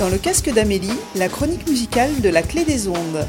Dans le casque d'Amélie, la chronique musicale de la clé des ondes.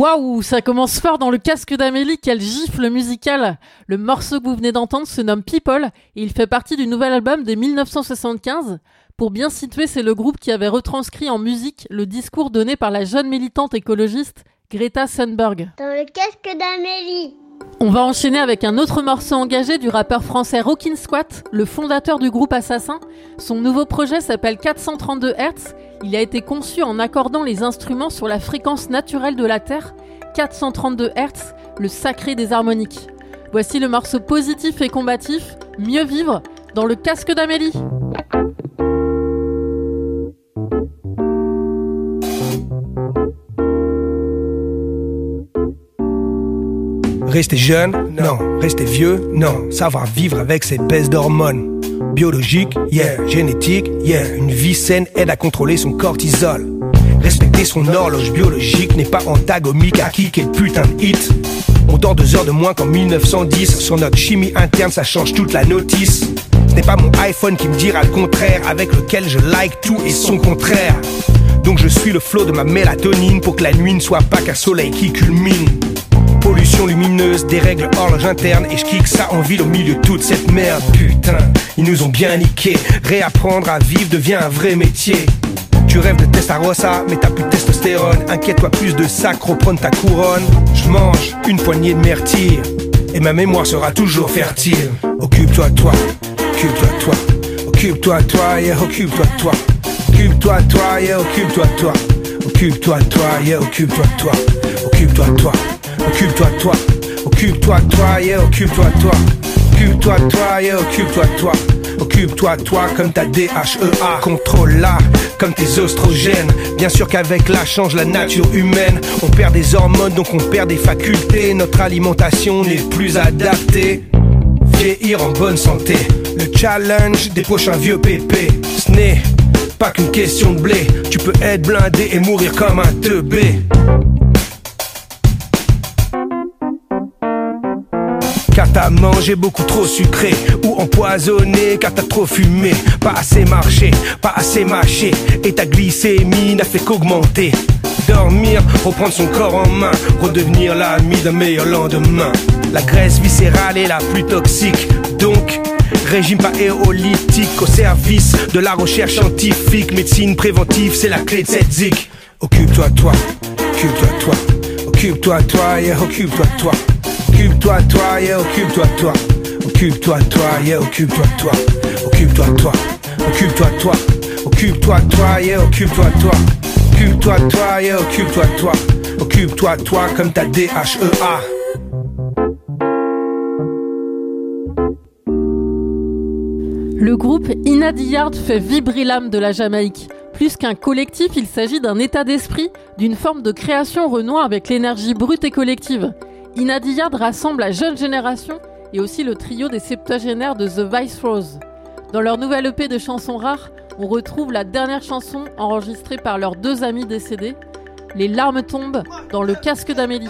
Waouh, ça commence fort dans le casque d'Amélie, quel gifle musical Le morceau que vous venez d'entendre se nomme People et il fait partie du nouvel album de 1975. Pour bien situer, c'est le groupe qui avait retranscrit en musique le discours donné par la jeune militante écologiste Greta Thunberg. Dans le casque d'Amélie on va enchaîner avec un autre morceau engagé du rappeur français Rockin' Squat, le fondateur du groupe Assassin. Son nouveau projet s'appelle 432 Hz. Il a été conçu en accordant les instruments sur la fréquence naturelle de la Terre, 432 Hz, le sacré des harmoniques. Voici le morceau positif et combatif, Mieux vivre, dans le casque d'Amélie. Rester jeune, non. Rester vieux, non. Savoir vivre avec ses baisses d'hormones. Biologique, yeah. Génétique, yeah. Une vie saine aide à contrôler son cortisol. Respecter son horloge biologique n'est pas antagonique à qui quel putain de hit. On dort deux heures de moins qu'en 1910. Sur notre chimie interne, ça change toute la notice. Ce n'est pas mon iPhone qui me dira le contraire, avec lequel je like tout et son contraire. Donc je suis le flot de ma mélatonine pour que la nuit ne soit pas qu'un soleil qui culmine. Lumineuse, des règles horloge interne et je kick ça en ville au milieu de toute cette merde. Putain, ils nous ont bien niqué. Réapprendre à vivre devient un vrai métier. Tu rêves de testarossa, mais t'as plus de testostérone. Inquiète-toi plus de sacre, prendre ta couronne. Je mange une poignée de mertire et ma mémoire sera toujours fertile. Occupe-toi toi, occupe-toi toi, occupe-toi toi, yeah, occupe-toi de toi. Occupe-toi de toi, yeah, occupe-toi de toi. Occupe-toi de toi, yeah, occupe-toi de toi. Occupe-toi de toi. Occupe-toi toi, occupe-toi toi, yeah, occupe-toi toi. Occupe-toi toi, yeah, occupe-toi toi. Occupe-toi toi comme ta DHEA. Contrôle-la comme tes oestrogènes. Bien sûr qu'avec la change la nature humaine. On perd des hormones, donc on perd des facultés. Notre alimentation n'est plus adaptée. Vieillir en bonne santé. Le challenge des prochains vieux pépés. Ce n'est pas qu'une question de blé. Tu peux être blindé et mourir comme un teubé. Car t'as mangé beaucoup trop sucré ou empoisonné car t'as trop fumé. Pas assez marché, pas assez mâché et ta glycémie n'a fait qu'augmenter. Dormir, reprendre son corps en main, redevenir l'ami d'un meilleur lendemain. La graisse viscérale est la plus toxique, donc Régime pas éolytique au service de la recherche scientifique. Médecine préventive, c'est la clé de cette zik. Occupe-toi toi, occupe-toi toi, occupe-toi toi, yeah, occupe-toi toi. Occupe-toi toi, yeah, occupe-toi toi. Occupe-toi toi, yeah, occupe-toi toi. Occupe-toi toi, occupe-toi toi. Occupe-toi toi, yeah, occupe-toi toi. Occupe-toi toi, yeah, occupe-toi toi. Occupe-toi toi comme ta DHEA. Le groupe Inadiyard fait vibrer l'âme de la Jamaïque. Plus qu'un collectif, il s'agit d'un état d'esprit, d'une forme de création renouant avec l'énergie brute et collective. Inadiyard rassemble la jeune génération et aussi le trio des septuagénaires de The Vice Rose. Dans leur nouvelle EP de chansons rares, on retrouve la dernière chanson enregistrée par leurs deux amis décédés. Les larmes tombent dans le casque d'Amélie.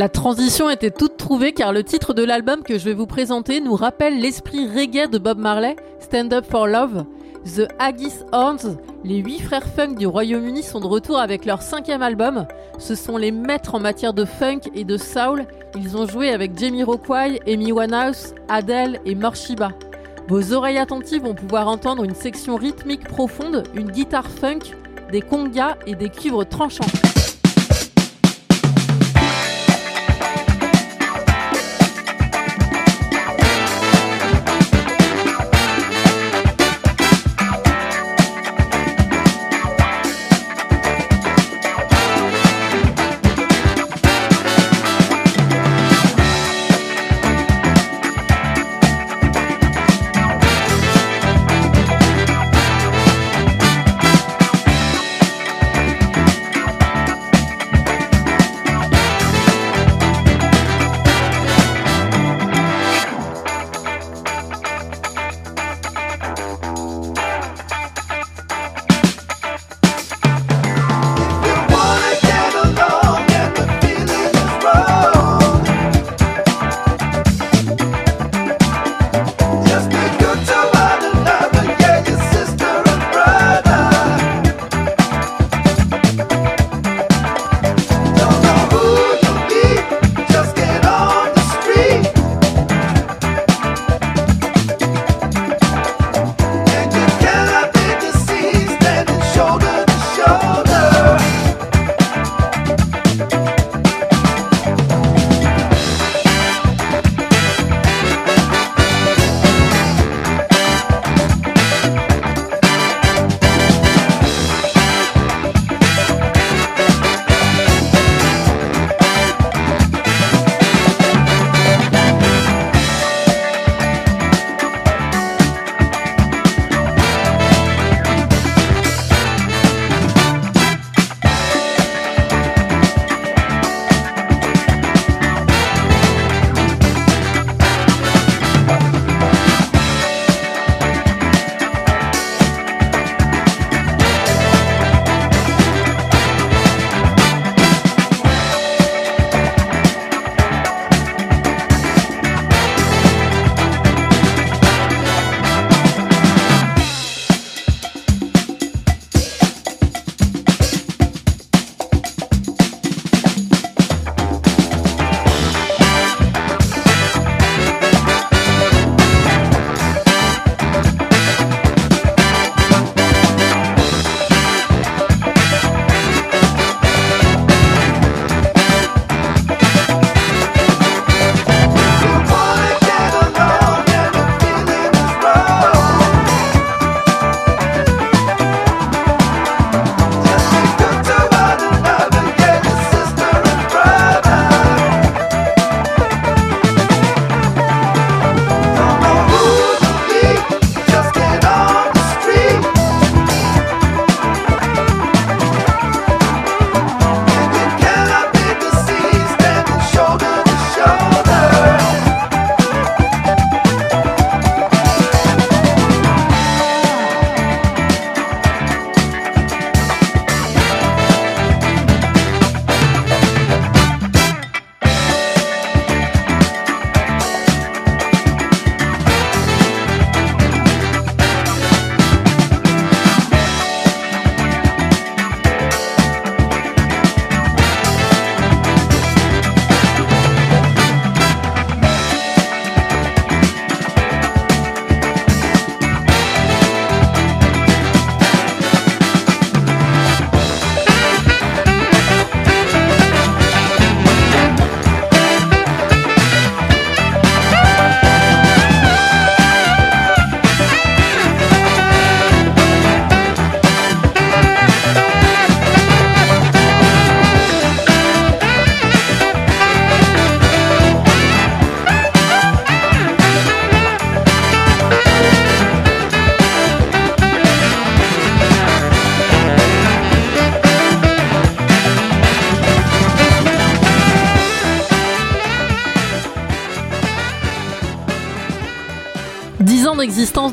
La transition était toute trouvée car le titre de l'album que je vais vous présenter nous rappelle l'esprit reggae de Bob Marley, Stand Up for Love. The Haggis Horns, les huit frères funk du Royaume-Uni sont de retour avec leur cinquième album. Ce sont les maîtres en matière de funk et de soul. Ils ont joué avec Jamie Rockway, Amy Winehouse, Adele et Morshiba. Vos oreilles attentives vont pouvoir entendre une section rythmique profonde, une guitare funk, des congas et des cuivres tranchants.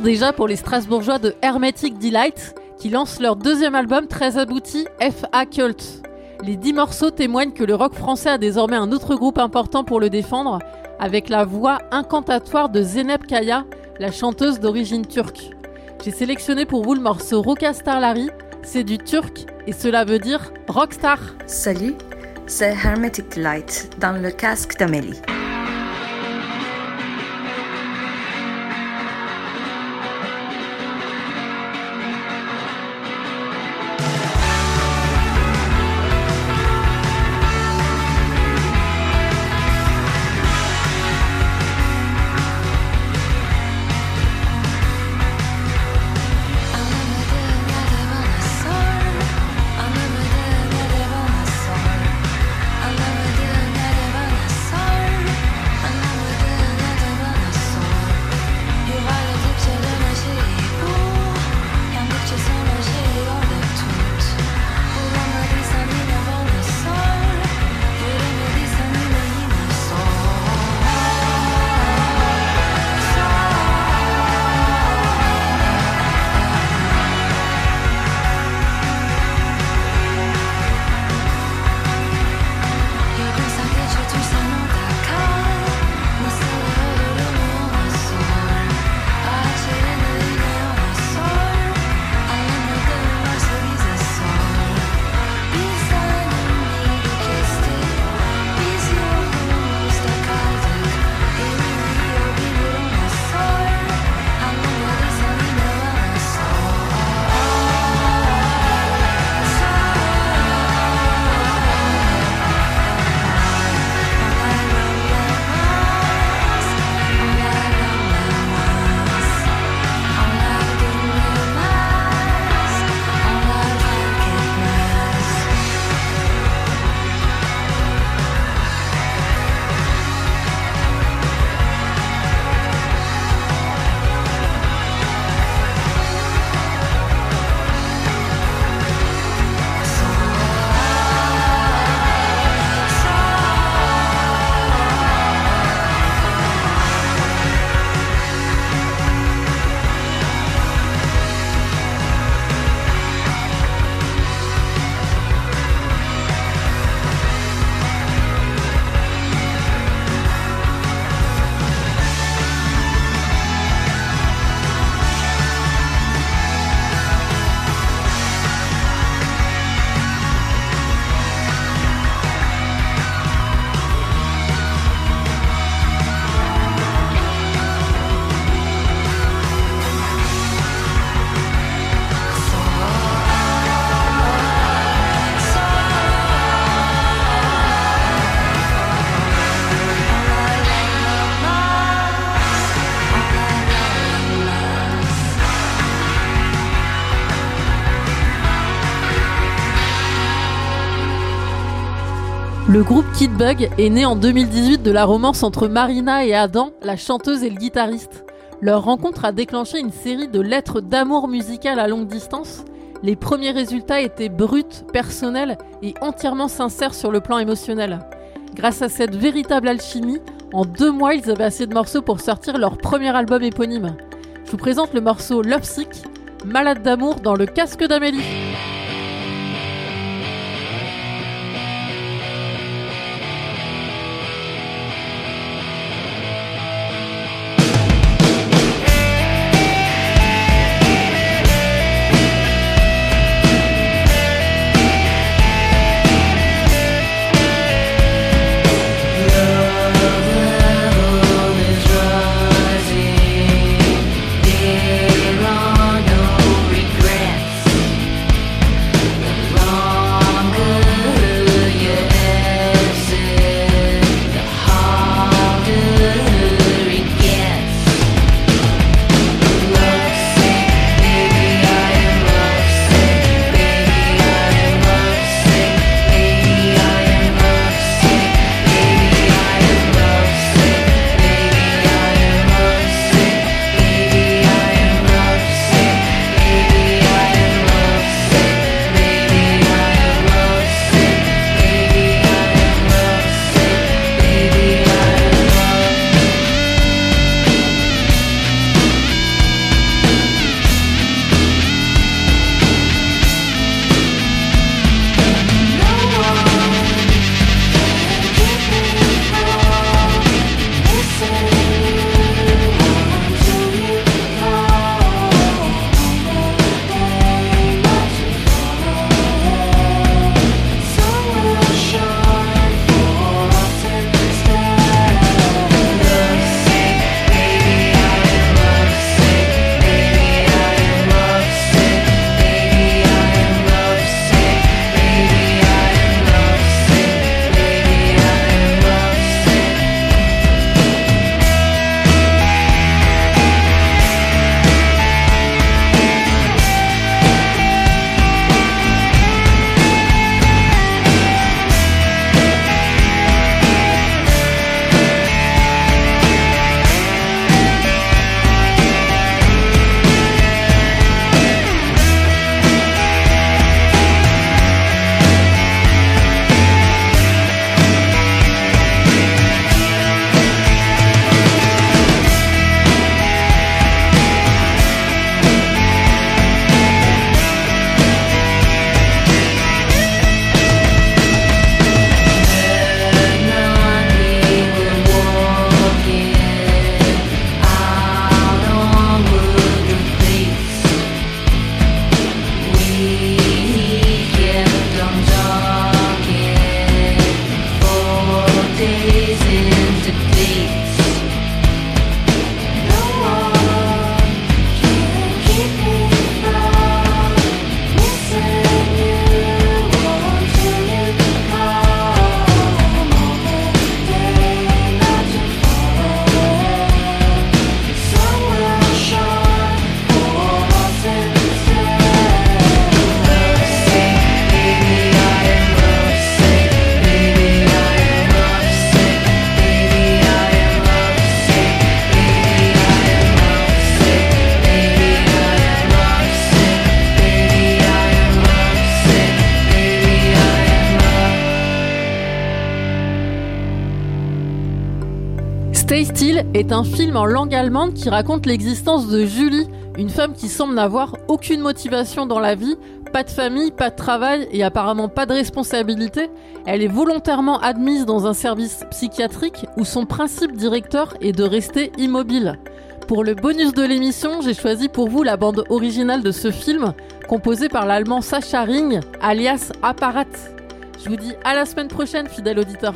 Déjà pour les Strasbourgeois de Hermetic Delight, qui lancent leur deuxième album très abouti, FA Cult. Les dix morceaux témoignent que le rock français a désormais un autre groupe important pour le défendre, avec la voix incantatoire de Zeynep Kaya, la chanteuse d'origine turque. J'ai sélectionné pour vous le morceau Rockastar Larry, c'est du turc et cela veut dire rockstar. Salut, c'est Hermetic Light dans le casque d'Amélie. Bug est né en 2018 de la romance entre Marina et Adam, la chanteuse et le guitariste. Leur rencontre a déclenché une série de lettres d'amour musical à longue distance. Les premiers résultats étaient bruts, personnels et entièrement sincères sur le plan émotionnel. Grâce à cette véritable alchimie, en deux mois, ils avaient assez de morceaux pour sortir leur premier album éponyme. Je vous présente le morceau Love Sick, Malade d'amour dans le casque d'Amélie. Est un film en langue allemande qui raconte l'existence de Julie, une femme qui semble n'avoir aucune motivation dans la vie, pas de famille, pas de travail et apparemment pas de responsabilité. Elle est volontairement admise dans un service psychiatrique où son principe directeur est de rester immobile. Pour le bonus de l'émission, j'ai choisi pour vous la bande originale de ce film, composée par l'allemand Sacha Ring, alias Apparat. Je vous dis à la semaine prochaine, fidèle auditeur.